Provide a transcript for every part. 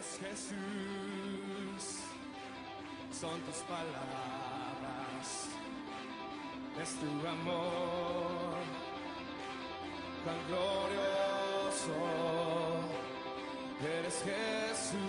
eres Jesús, son tus palabras, es tu amor tan glorioso, eres Jesús.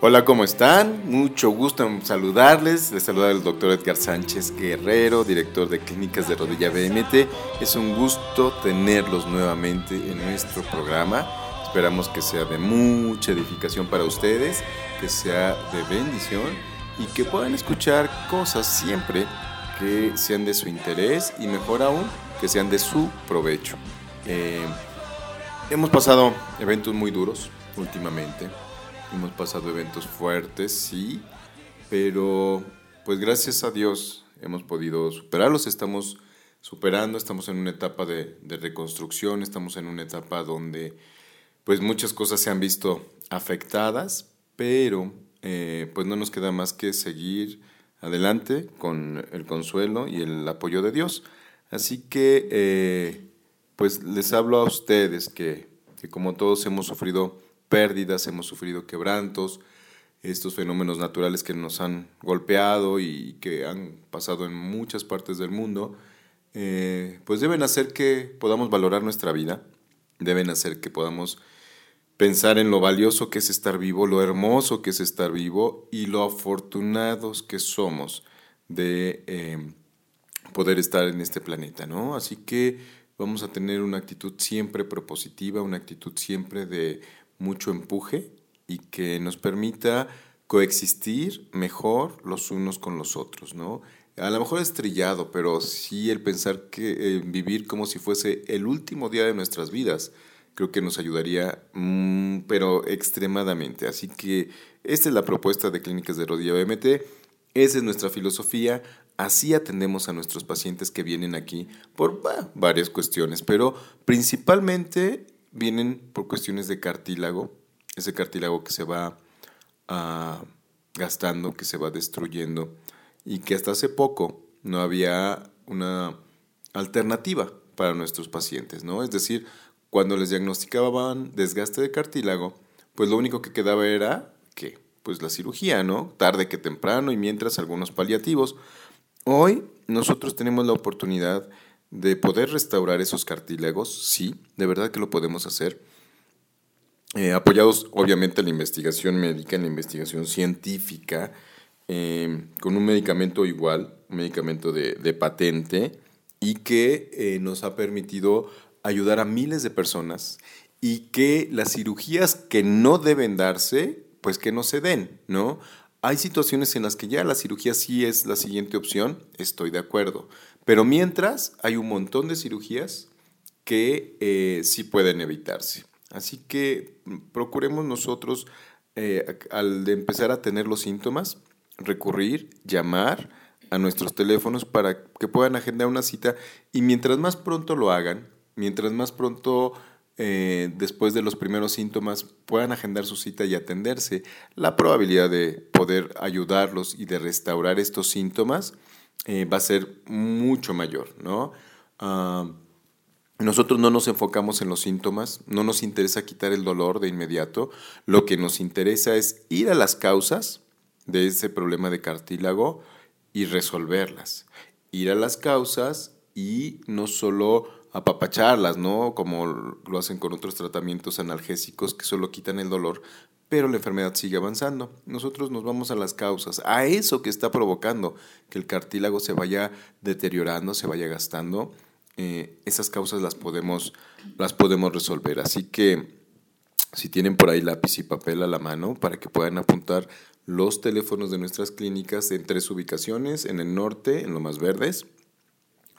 Hola, ¿cómo están? Mucho gusto en saludarles. Les saluda el doctor Edgar Sánchez Guerrero, director de Clínicas de Rodilla BMT. Es un gusto tenerlos nuevamente en nuestro programa. Esperamos que sea de mucha edificación para ustedes, que sea de bendición y que puedan escuchar cosas siempre que sean de su interés y mejor aún, que sean de su provecho. Eh, hemos pasado eventos muy duros últimamente. Hemos pasado eventos fuertes, sí, pero pues gracias a Dios hemos podido superarlos, estamos superando, estamos en una etapa de, de reconstrucción, estamos en una etapa donde pues muchas cosas se han visto afectadas, pero eh, pues no nos queda más que seguir adelante con el consuelo y el apoyo de Dios. Así que eh, pues les hablo a ustedes que, que como todos hemos sufrido pérdidas, hemos sufrido quebrantos, estos fenómenos naturales que nos han golpeado y que han pasado en muchas partes del mundo, eh, pues deben hacer que podamos valorar nuestra vida, deben hacer que podamos pensar en lo valioso que es estar vivo, lo hermoso que es estar vivo y lo afortunados que somos de eh, poder estar en este planeta, ¿no? Así que vamos a tener una actitud siempre propositiva, una actitud siempre de mucho empuje y que nos permita coexistir mejor los unos con los otros, ¿no? A lo mejor es trillado, pero sí el pensar que vivir como si fuese el último día de nuestras vidas, creo que nos ayudaría, mm, pero extremadamente. Así que esta es la propuesta de Clínicas de Rodilla BMT, esa es nuestra filosofía, así atendemos a nuestros pacientes que vienen aquí por varias cuestiones, pero principalmente vienen por cuestiones de cartílago, ese cartílago que se va ah, gastando, que se va destruyendo y que hasta hace poco no había una alternativa para nuestros pacientes, ¿no? Es decir, cuando les diagnosticaban desgaste de cartílago, pues lo único que quedaba era que pues la cirugía, ¿no? Tarde que temprano y mientras algunos paliativos. Hoy nosotros tenemos la oportunidad de poder restaurar esos cartílagos, sí, de verdad que lo podemos hacer. Eh, apoyados obviamente en la investigación médica, en la investigación científica, eh, con un medicamento igual, un medicamento de, patente, y que eh, nos ha permitido ayudar a miles de personas y que las cirugías que no deben darse, pues que no se den, ¿no? Hay situaciones en las que ya la cirugía sí es la siguiente opción, estoy de acuerdo, pero mientras hay un montón de cirugías que eh, sí pueden evitarse. Así que mm, procuremos nosotros, eh, al empezar a tener los síntomas, recurrir, llamar a nuestros teléfonos para que puedan agendar una cita y mientras más pronto lo hagan, mientras más pronto eh, después de los primeros síntomas puedan agendar su cita y atenderse, la probabilidad de poder ayudarlos y de restaurar estos síntomas eh, va a ser mucho mayor, ¿no? Ah, nosotros no nos enfocamos en los síntomas, no nos interesa quitar el dolor de inmediato, lo que nos interesa es ir a las causas de ese problema de cartílago y resolverlas. Ir a las causas y no solo apapacharlas, ¿no? Como lo hacen con otros tratamientos analgésicos que solo quitan el dolor, pero la enfermedad sigue avanzando. Nosotros nos vamos a las causas, a eso que está provocando que el cartílago se vaya deteriorando, se vaya gastando. Eh, esas causas las podemos, las podemos resolver. Así que si tienen por ahí lápiz y papel a la mano para que puedan apuntar los teléfonos de nuestras clínicas en tres ubicaciones, en el norte, en lo más verdes,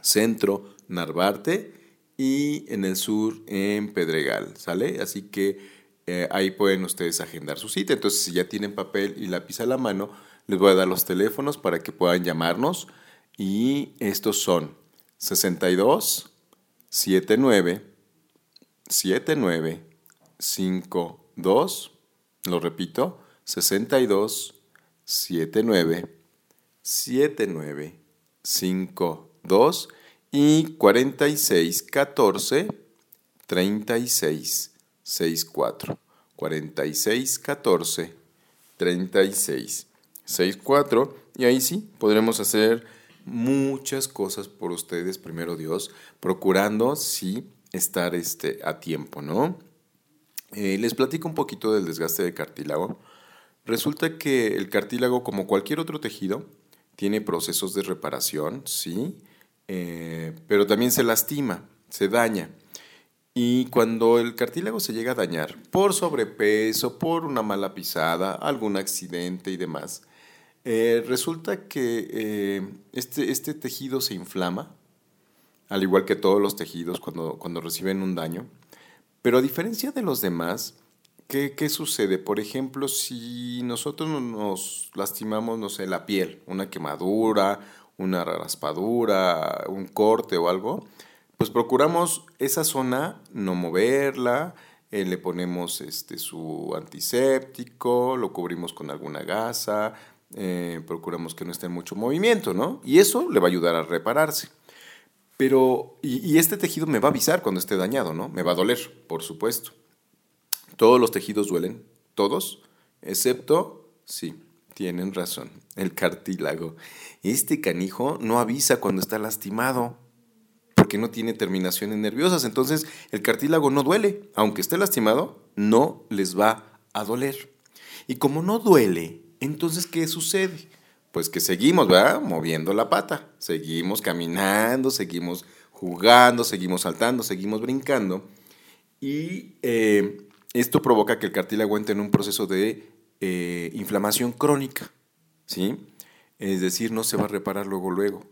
centro, Narvarte y en el sur en Pedregal, ¿sale? Así que eh, ahí pueden ustedes agendar su cita. Entonces, si ya tienen papel y lápiz a la mano, les voy a dar los teléfonos para que puedan llamarnos y estos son 62 79 79 52 lo repito 62 79 79 52 y 46 14 36 64. 46 14 36 64 y ahí sí podremos hacer muchas cosas por ustedes, primero Dios, procurando sí estar este, a tiempo, ¿no? Eh, les platico un poquito del desgaste de cartílago. Resulta que el cartílago, como cualquier otro tejido, tiene procesos de reparación, sí, eh, pero también se lastima, se daña. Y cuando el cartílago se llega a dañar por sobrepeso, por una mala pisada, algún accidente y demás, eh, resulta que eh, este, este, tejido se inflama, al igual que todos los tejidos cuando, cuando reciben un daño. Pero a diferencia de los demás, ¿qué, ¿qué, sucede? Por ejemplo, si nosotros nos lastimamos, no sé, la piel, una quemadura, una raspadura, un corte o algo, pues procuramos esa zona no moverla, eh, le ponemos este, su antiséptico, lo cubrimos con alguna gasa, eh, procuramos que no esté en mucho movimiento, ¿no? Y eso le va a ayudar a repararse. Pero, y, y, este tejido me va a avisar cuando esté dañado, ¿no? Me va a doler, por supuesto. Todos los tejidos duelen, todos, excepto, sí, tienen razón, el cartílago. Este canijo no avisa cuando está lastimado porque no tiene terminaciones nerviosas. Entonces el cartílago no duele. Aunque esté lastimado, no les va a doler. Y como no duele, entonces ¿qué sucede? Pues que seguimos, ¿verdad? Moviendo la pata. Seguimos caminando, seguimos jugando, seguimos saltando, seguimos brincando. Y eh, esto provoca que el cartílago entre en un proceso de eh, inflamación crónica. ¿Sí? Es decir, no se va a reparar luego, luego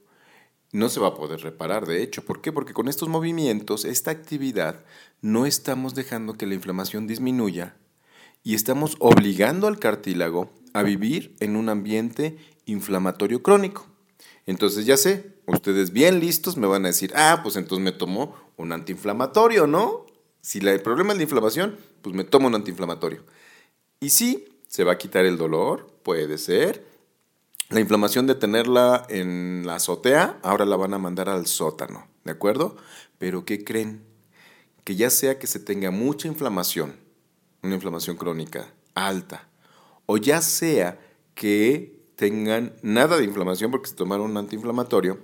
no se va a poder reparar, de hecho. ¿Por qué? Porque con estos movimientos, esta actividad, no estamos dejando que la inflamación disminuya y estamos obligando al cartílago a vivir en un ambiente inflamatorio crónico. Entonces ya sé, ustedes bien listos me van a decir, ah, pues entonces me tomo un antiinflamatorio, ¿no? Si el problema es la inflamación, pues me tomo un antiinflamatorio. Y sí, se va a quitar el dolor, puede ser, la inflamación de tenerla en la azotea, ahora la van a mandar al sótano, ¿de acuerdo? Pero ¿qué creen? Que ya sea que se tenga mucha inflamación, una inflamación crónica alta, o ya sea que tengan nada de inflamación porque se tomaron un antiinflamatorio,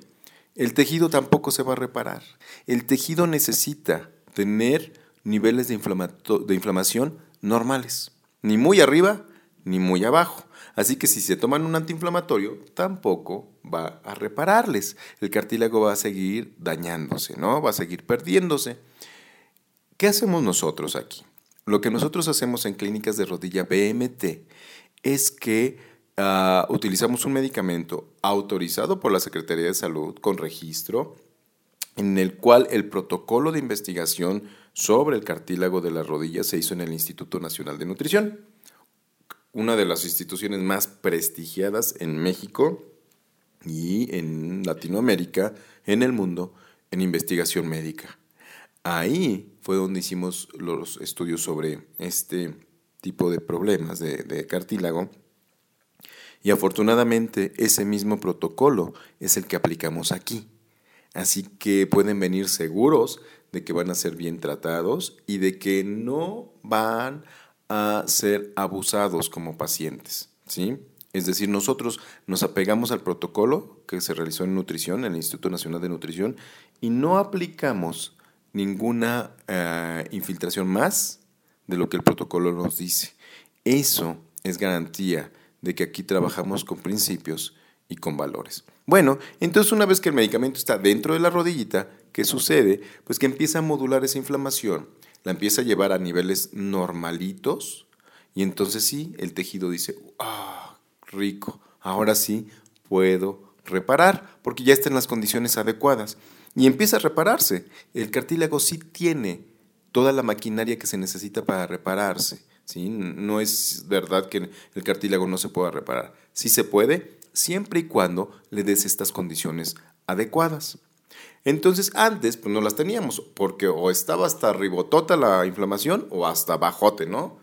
el tejido tampoco se va a reparar. El tejido necesita tener niveles de, de inflamación normales, ni muy arriba ni muy abajo. Así que si se toman un antiinflamatorio, tampoco va a repararles. El cartílago va a seguir dañándose, ¿no? Va a seguir perdiéndose. ¿Qué hacemos nosotros aquí? Lo que nosotros hacemos en clínicas de rodilla BMT es que ah, utilizamos un medicamento autorizado por la Secretaría de Salud con registro, en el cual el protocolo de investigación sobre el cartílago de la rodilla se hizo en el Instituto Nacional de Nutrición una de las instituciones más prestigiadas en México y en Latinoamérica, en el mundo, en investigación médica. Ahí fue donde hicimos los estudios sobre este tipo de problemas de, cartílago. Y afortunadamente ese mismo protocolo es el que aplicamos aquí. Así que pueden venir seguros de que van a ser bien tratados y de que no van a ser abusados como pacientes, ¿sí? Es decir, nosotros nos apegamos al protocolo que se realizó en nutrición, en el Instituto Nacional de Nutrición, y no aplicamos ninguna eh, infiltración más de lo que el protocolo nos dice. Eso es garantía de que aquí trabajamos con principios y con valores. Bueno, entonces una vez que el medicamento está dentro de la rodillita, ¿qué sucede? Pues que empieza a modular esa inflamación la empieza a llevar a niveles normalitos y entonces sí, el tejido dice, ah, rico, ahora sí puedo reparar porque ya está en las condiciones adecuadas. Y empieza a repararse. El cartílago sí tiene toda la maquinaria que se necesita para repararse. ¿sí? No es verdad que el cartílago no se pueda reparar. Sí se puede, siempre y cuando le des estas condiciones adecuadas. Entonces antes pues no las teníamos, porque o estaba hasta ribotota la inflamación o hasta bajote, ¿no?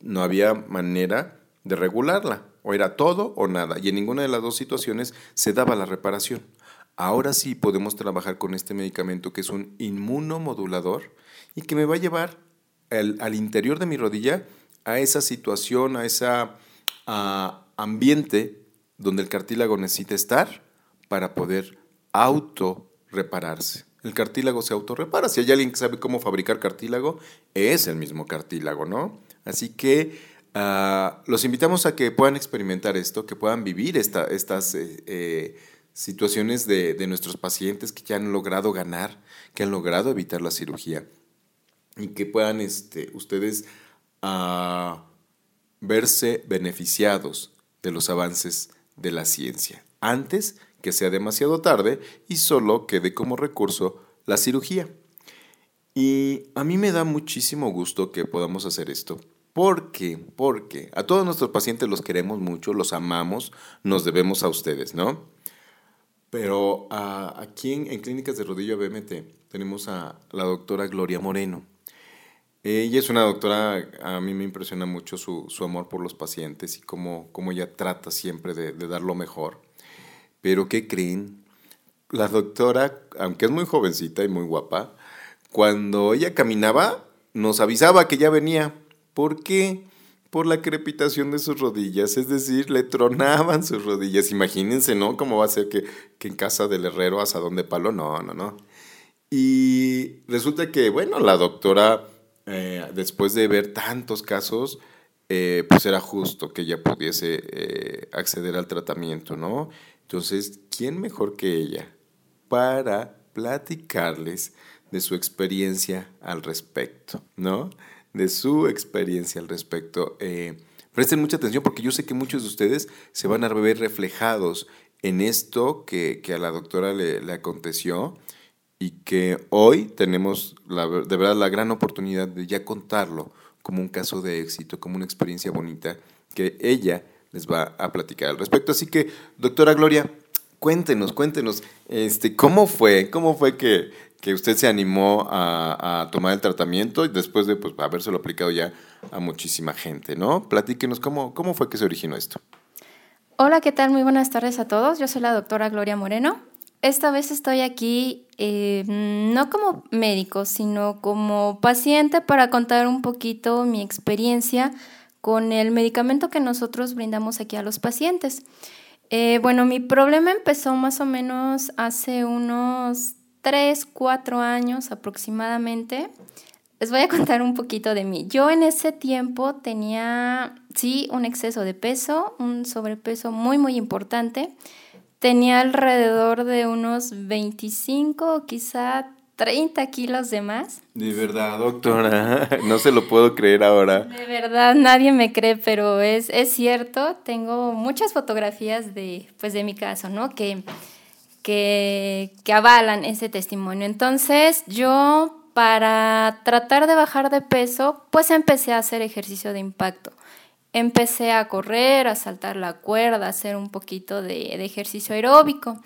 No había manera de regularla, o era todo o nada, y en ninguna de las dos situaciones se daba la reparación. Ahora sí podemos trabajar con este medicamento que es un inmunomodulador y que me va a llevar al interior de mi rodilla a esa situación, a ese ambiente donde el cartílago necesita estar para poder auto repararse. El cartílago se autorrepara. Si hay alguien que sabe cómo fabricar cartílago, es el mismo cartílago, ¿no? Así que ah, los invitamos a que puedan experimentar esto, que puedan vivir estas eh, eh, situaciones de, nuestros pacientes que ya han logrado ganar, que han logrado evitar la cirugía y que puedan este, ustedes ah, verse beneficiados de los avances de la ciencia antes que sea demasiado tarde y solo quede como recurso la cirugía. Y a mí me da muchísimo gusto que podamos hacer esto. Porque, porque a todos nuestros pacientes los queremos mucho, los amamos, nos debemos a ustedes, ¿no? Pero aquí en, Clínicas de Rodillo BMT tenemos a la doctora Gloria Moreno. Ella es una doctora, a mí me impresiona mucho su, amor por los pacientes y cómo, cómo ella trata siempre de dar lo mejor. Pero ¿qué creen? La doctora, aunque es muy jovencita y muy guapa, cuando ella caminaba nos avisaba que ya venía. ¿Por qué? Por la crepitación de sus rodillas, es decir, le tronaban sus rodillas. Imagínense, ¿no? ¿Cómo va a ser que, en casa del herrero asadón de palo? No, no, no. Y resulta que, bueno, la doctora, eh, después de ver tantos casos, eh, pues era justo que ella pudiese eh, acceder al tratamiento, ¿no? Entonces, ¿quién mejor que ella para platicarles de su experiencia al respecto, ¿no? De su experiencia al respecto. Eh, presten mucha atención porque yo sé que muchos de ustedes se van a ver reflejados en esto que, a la doctora le, aconteció y que hoy tenemos de verdad la gran oportunidad de ya contarlo como un caso de éxito, como una experiencia bonita que ella les va a platicar al respecto. Así que, doctora Gloria, cuéntenos, cuéntenos, este, ¿cómo fue? ¿Cómo fue que, usted se animó a, tomar el tratamiento y después de pues, habérselo aplicado ya a muchísima gente, ¿no? Platíquenos, ¿cómo, ¿cómo fue que se originó esto? Hola, ¿qué tal? Muy buenas tardes a todos. Yo soy la doctora Gloria Moreno. Esta vez estoy aquí eh, no como médico, sino como paciente para contar un poquito mi experiencia con el medicamento que nosotros brindamos aquí a los pacientes. Eh, bueno, mi problema empezó más o menos hace unos 3, 4 años aproximadamente. Les voy a contar un poquito de mí. Yo en ese tiempo tenía, sí, un exceso de peso, un sobrepeso muy, muy importante. Tenía alrededor de unos 25 o quizá 30 kilos de más. De verdad, doctora, no se lo puedo creer ahora. De verdad, nadie me cree, pero es, es cierto. Tengo muchas fotografías de, pues, de mi caso, ¿no? Que, que, que avalan ese testimonio. Entonces, yo para tratar de bajar de peso, pues empecé a hacer ejercicio de impacto. Empecé a correr, a saltar la cuerda, a hacer un poquito de, de ejercicio aeróbico.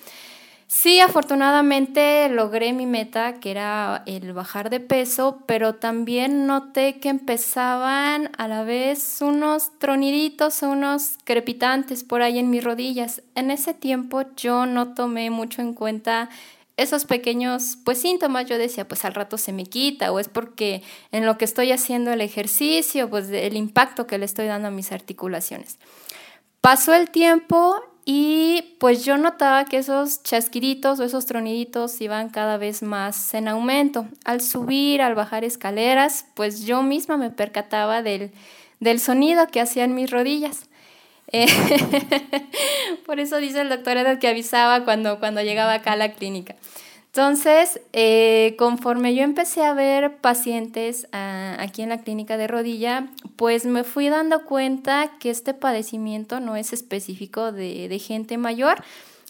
Sí, afortunadamente logré mi meta, que era el bajar de peso, pero también noté que empezaban a la vez unos troniditos, unos crepitantes por ahí en mis rodillas. En ese tiempo yo no tomé mucho en cuenta esos pequeños pues síntomas. Yo decía, pues al rato se me quita o es porque en lo que estoy haciendo el ejercicio, pues el impacto que le estoy dando a mis articulaciones. Pasó el tiempo y pues yo notaba que esos chasquiditos o esos troniditos iban cada vez más en aumento. Al subir, al bajar escaleras, pues yo misma me percataba del, del sonido que hacían mis rodillas. Eh, por eso dice el doctor Edad que avisaba cuando, cuando llegaba acá a la clínica. Entonces, eh, conforme yo empecé a ver pacientes ah, aquí en la clínica de rodilla, pues me fui dando cuenta que este padecimiento no es específico de, gente mayor.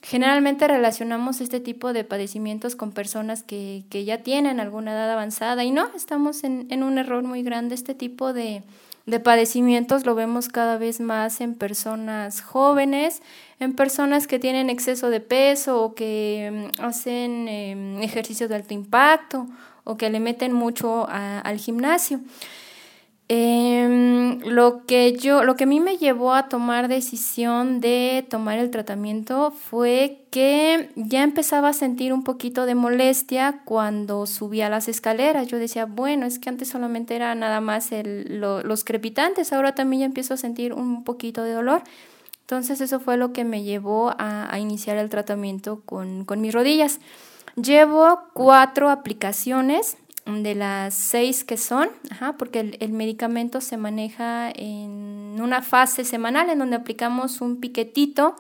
Generalmente relacionamos este tipo de padecimientos con personas que, ya tienen alguna edad avanzada y no, estamos en, en un error muy grande. Este tipo de, de padecimientos lo vemos cada vez más en personas jóvenes, en personas que tienen exceso de peso o que mm, hacen em, ejercicios de alto impacto o que le meten mucho al gimnasio. Em, lo que yo, lo que a mí me llevó a tomar decisión de tomar el tratamiento fue que ya empezaba a sentir un poquito de molestia cuando subía las escaleras. Yo decía, bueno, es que antes solamente era nada más los crepitantes, ahora también ya empiezo a sentir un poquito de dolor. Entonces eso fue lo que me llevó a, iniciar el tratamiento con, con mis rodillas. Llevo cuatro aplicaciones de las seis que son, porque el, medicamento se maneja en una fase semanal en donde aplicamos un piquetito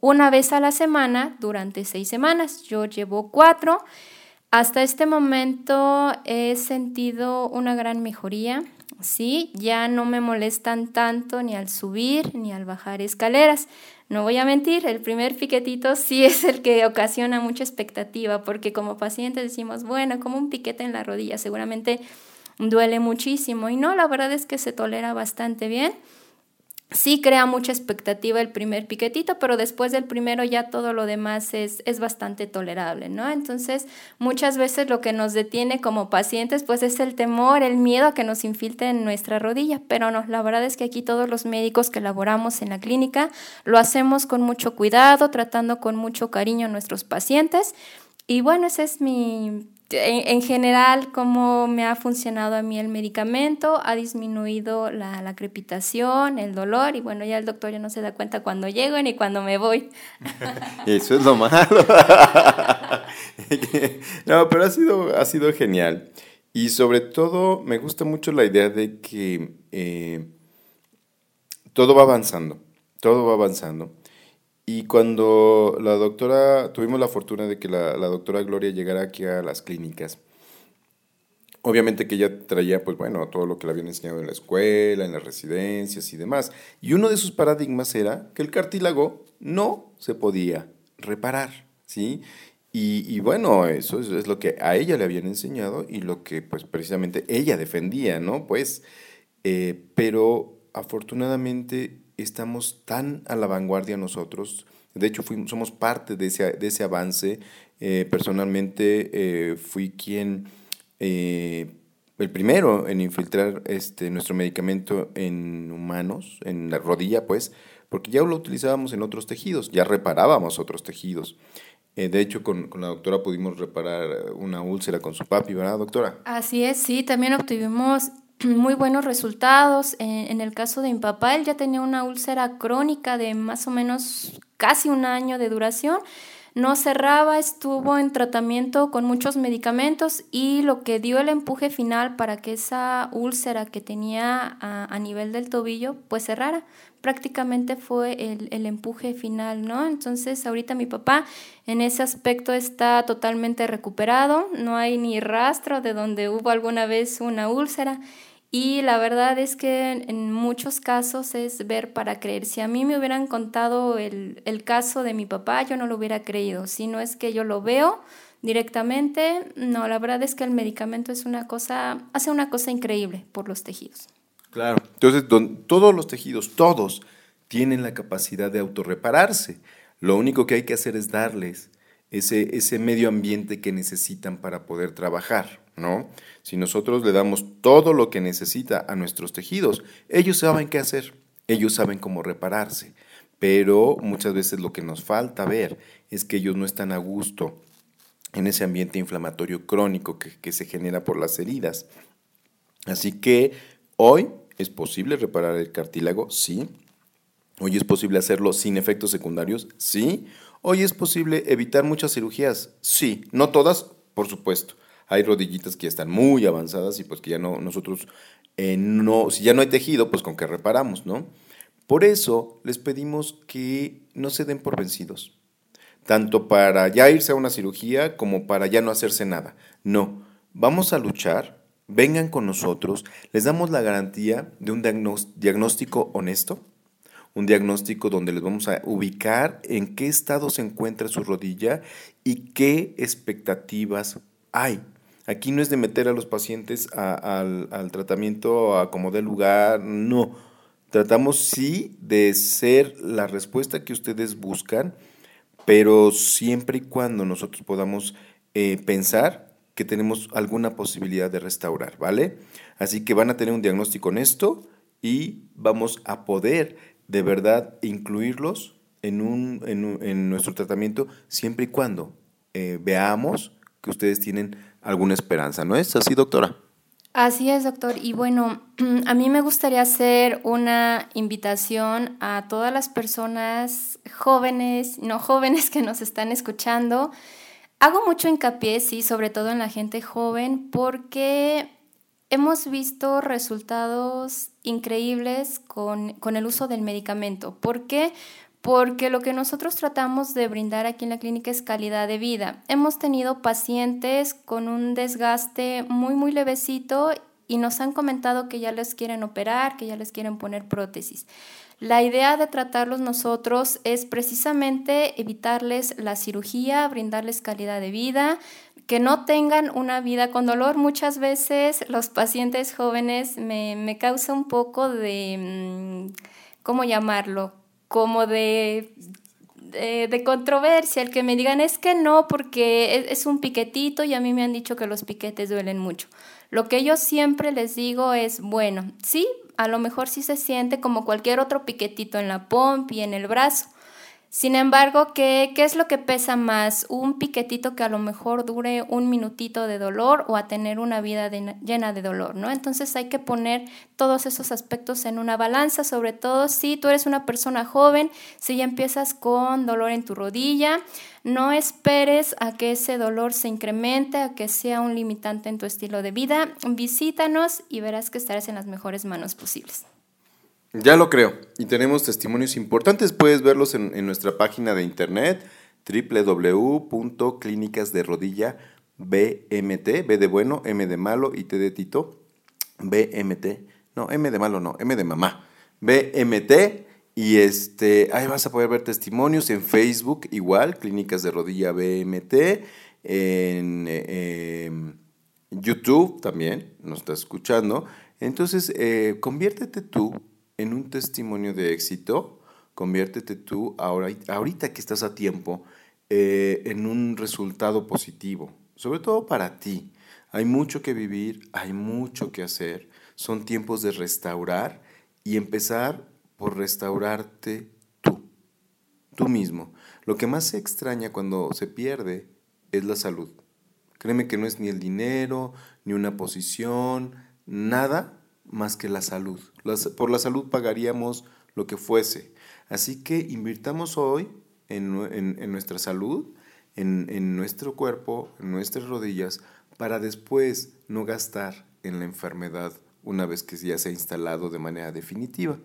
una vez a la semana durante seis semanas. Yo llevo cuatro. Hasta este momento he sentido una gran mejoría. Sí, ya no me molestan tanto ni al subir ni al bajar escaleras. No voy a mentir, el primer piquetito sí es el que ocasiona mucha expectativa, porque como paciente decimos, bueno, como un piquete en la rodilla, seguramente duele muchísimo. Y no, la verdad es que se tolera bastante bien. Sí crea mucha expectativa el primer piquetito, pero después del primero ya todo lo demás es, es, bastante tolerable, ¿no? Entonces, muchas veces lo que nos detiene como pacientes, pues es el temor, el miedo a que nos infiltre en nuestra rodilla, pero no, la verdad es que aquí todos los médicos que laboramos en la clínica lo hacemos con mucho cuidado, tratando con mucho cariño a nuestros pacientes. Y bueno, ese es mi, en, general, cómo me ha funcionado a mí el medicamento, ha disminuido la, crepitación, el dolor, y bueno, ya el doctor ya no se da cuenta cuando llego ni cuando me voy. Eso es lo malo. no, pero ha sido, ha sido genial. Y sobre todo, me gusta mucho la idea de que eh, todo va avanzando, todo va avanzando. Y cuando la doctora, tuvimos la fortuna de que la, doctora Gloria llegara aquí a las clínicas, obviamente que ella traía, pues bueno, todo lo que le habían enseñado en la escuela, en las residencias y demás. Y uno de sus paradigmas era que el cartílago no se podía reparar, ¿sí? Y, bueno, eso es, lo que a ella le habían enseñado y lo que pues precisamente ella defendía, ¿no? Pues, eh, pero afortunadamente estamos tan a la vanguardia nosotros. De hecho, fuimos, somos parte de ese, de ese avance. Eh, personalmente eh, fui quien, eh, el primero en infiltrar este, nuestro medicamento en humanos, en la rodilla, pues, porque ya lo utilizábamos en otros tejidos, ya reparábamos otros tejidos. de hecho, con, con, la doctora pudimos reparar una úlcera con su papi, ¿verdad, doctora? Así es, sí, también obtuvimos muy buenos resultados. En, el caso de mi papá, él ya tenía una úlcera crónica de más o menos casi un año de duración. No cerraba, estuvo en tratamiento con muchos medicamentos y lo que dio el empuje final para que esa úlcera que tenía a, nivel del tobillo pues cerrara. Prácticamente fue el, el empuje final, ¿no? Entonces ahorita mi papá en ese aspecto está totalmente recuperado, no hay ni rastro de donde hubo alguna vez una úlcera y la verdad es que en muchos casos es ver para creer. Si a mí me hubieran contado el, el caso de mi papá, yo no lo hubiera creído. Si no es que yo lo veo directamente, no, la verdad es que el medicamento es una cosa, hace una cosa increíble por los tejidos. Claro, entonces todos los tejidos, todos, tienen la capacidad de autorrepararse. Lo único que hay que hacer es darles ese, ese medio ambiente que necesitan para poder trabajar, ¿no? Si nosotros le damos todo lo que necesita a nuestros tejidos, ellos saben qué hacer, ellos saben cómo repararse, pero muchas veces lo que nos falta ver es que ellos no están a gusto en ese ambiente inflamatorio crónico que, que se genera por las heridas. Así que hoy es posible reparar el cartílago, sí. Hoy es posible hacerlo sin efectos secundarios, sí. Hoy es posible evitar muchas cirugías, sí, no todas, por supuesto. Hay rodillitas que están muy avanzadas y pues que ya no, nosotros, eh, no, si ya no hay tejido, pues con qué reparamos, ¿no? Por eso les pedimos que no se den por vencidos, tanto para ya irse a una cirugía como para ya no hacerse nada. No, vamos a luchar, vengan con nosotros, les damos la garantía de un diagnóstico honesto, un diagnóstico donde les vamos a ubicar en qué estado se encuentra su rodilla y qué expectativas hay. Aquí no es de meter a los pacientes al, tratamiento a como de lugar, no. Tratamos sí de ser la respuesta que ustedes buscan, pero siempre y cuando nosotros podamos eh, pensar que tenemos alguna posibilidad de restaurar, ¿vale? Así que van a tener un diagnóstico honesto y vamos a poder de verdad incluirlos en, un, en, nuestro tratamiento siempre y cuando eh, veamos que ustedes tienen alguna esperanza, ¿no es así, doctora? Así es, doctor. Y bueno, a mí me gustaría hacer una invitación a todas las personas jóvenes, no jóvenes que nos están escuchando. Hago mucho hincapié, sí, sobre todo en la gente joven, porque hemos visto resultados increíbles con, con el uso del medicamento. ¿Por qué? porque lo que nosotros tratamos de brindar aquí en la clínica es calidad de vida. Hemos tenido pacientes con un desgaste muy, muy levecito y nos han comentado que ya les quieren operar, que ya les quieren poner prótesis. La idea de tratarlos nosotros es precisamente evitarles la cirugía, brindarles calidad de vida, que no tengan una vida con dolor. Muchas veces los pacientes jóvenes me, me causa un poco de, mm, ¿cómo llamarlo? como de, de, controversia, el que me digan es que no, porque es, es un piquetito y a mí me han dicho que los piquetes duelen mucho. Lo que yo siempre les digo es, bueno, sí, a lo mejor sí se siente como cualquier otro piquetito en la pompa y en el brazo, sin embargo, ¿qué, ¿qué, es lo que pesa más? ¿Un piquetito que a lo mejor dure un minutito de dolor o a tener una vida llena de dolor? ¿no? Entonces hay que poner todos esos aspectos en una balanza, sobre todo si tú eres una persona joven, si ya empiezas con dolor en tu rodilla, no esperes a que ese dolor se incremente, a que sea un limitante en tu estilo de vida. Visítanos y verás que estarás en las mejores manos posibles. Ya lo creo. Y tenemos testimonios importantes. Puedes verlos en, nuestra página de internet www.clínicasderodilla.bmt, B de bueno, M de malo y T de Tito, BMT. No, M de malo no, M de mamá. BMT. Y este, ahí vas a poder ver testimonios en Facebook, igual, Clínicas de Rodilla BMT, en em, YouTube también, nos está escuchando. Entonces, eh, conviértete tú en un testimonio de éxito, conviértete tú ahora, ahorita que estás a tiempo eh, en un resultado positivo, sobre todo para ti. Hay mucho que vivir, hay mucho que hacer. Son tiempos de restaurar y empezar por restaurarte tú, tú mismo. Lo que más se extraña cuando se pierde es la salud. Créeme que no es ni el dinero, ni una posición, nada más que la salud. por la salud pagaríamos lo que fuese. Así que invirtamos hoy en, nuestra salud, en, nuestro cuerpo, en nuestras rodillas, para después no gastar en la enfermedad una vez que ya se ha instalado de manera definitiva.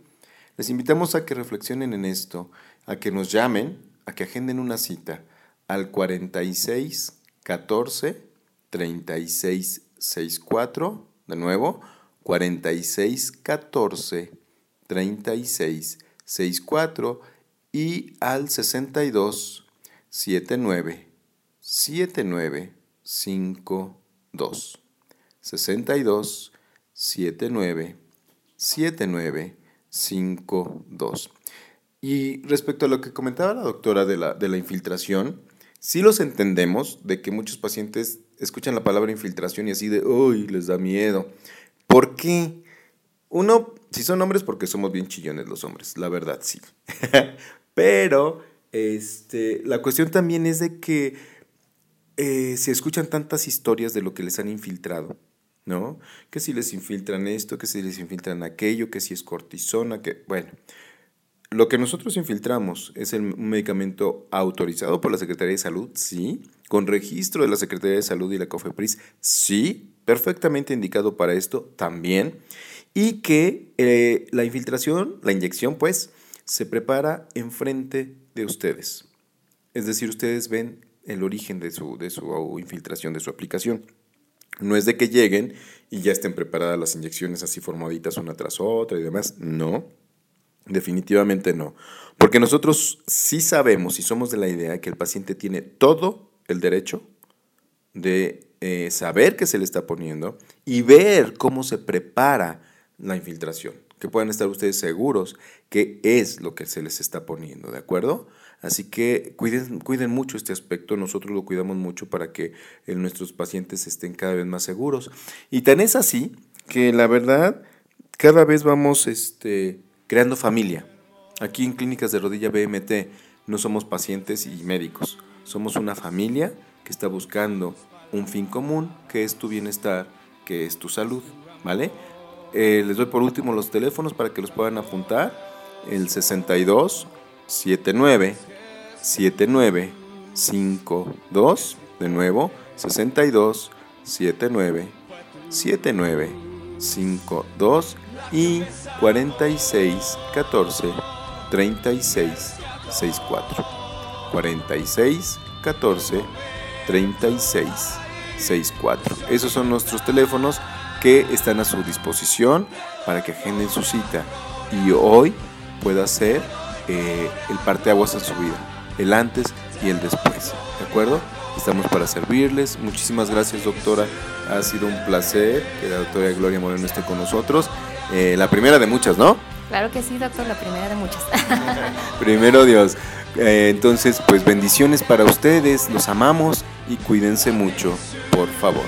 Les invitamos a que reflexionen en esto, a que nos llamen, a que agenden una cita al 46 14 36 64, de nuevo, 46 14 36 64 y al 62 79 79 52 62 79 79 52 y respecto a lo que comentaba la doctora de la, de la infiltración, sí los entendemos de que muchos pacientes escuchan la palabra infiltración y así de, uy, les da miedo. ¿Por qué? Uno, si son hombres, porque somos bien chillones los hombres, la verdad sí. Pero este, la cuestión también es de que eh, se escuchan tantas historias de lo que les han infiltrado, ¿no? Que si les infiltran esto, que si les infiltran aquello, que si es cortisona, que, bueno. Lo que nosotros infiltramos es el, un medicamento autorizado por la Secretaría de Salud, sí. Con registro de la Secretaría de Salud y la COFEPRIS, sí perfectamente indicado para esto también, y que eh, la infiltración, la inyección, pues, se prepara enfrente de ustedes. Es decir, ustedes ven el origen de su, de su infiltración, de su aplicación. No es de que lleguen y ya estén preparadas las inyecciones así formaditas una tras otra y demás. No, definitivamente no. Porque nosotros sí sabemos y somos de la idea que el paciente tiene todo el derecho de eh, saber qué se le está poniendo y ver cómo se prepara la infiltración. Que puedan estar ustedes seguros que es lo que se les está poniendo, ¿de acuerdo? Así que cuiden, cuiden mucho este aspecto, nosotros lo cuidamos mucho para que eh, nuestros pacientes estén cada vez más seguros. Y tan es así que la verdad, cada vez vamos este, creando familia. Aquí en Clínicas de Rodilla BMT no somos pacientes y médicos, somos una familia que está buscando un fin común, que es tu bienestar, que es tu salud, ¿vale? Eh, les doy por último los teléfonos para que los puedan apuntar. El 62 79 79 52, de nuevo, 62 79 79 52 y 46 14 36 64. 46 14 36 64. Esos son nuestros teléfonos que están a su disposición para que agenden su cita y hoy pueda ser eh, el parteaguas en su vida, el antes y el después. ¿De acuerdo? Estamos para servirles. Muchísimas gracias, doctora. Ha sido un placer que la doctora Gloria Moreno esté con nosotros. Eh, la primera de muchas, ¿no? Claro que sí, doctor, la primera de muchas. Primero Dios. Eh, entonces, pues bendiciones para ustedes, los amamos y cuídense mucho, por favor.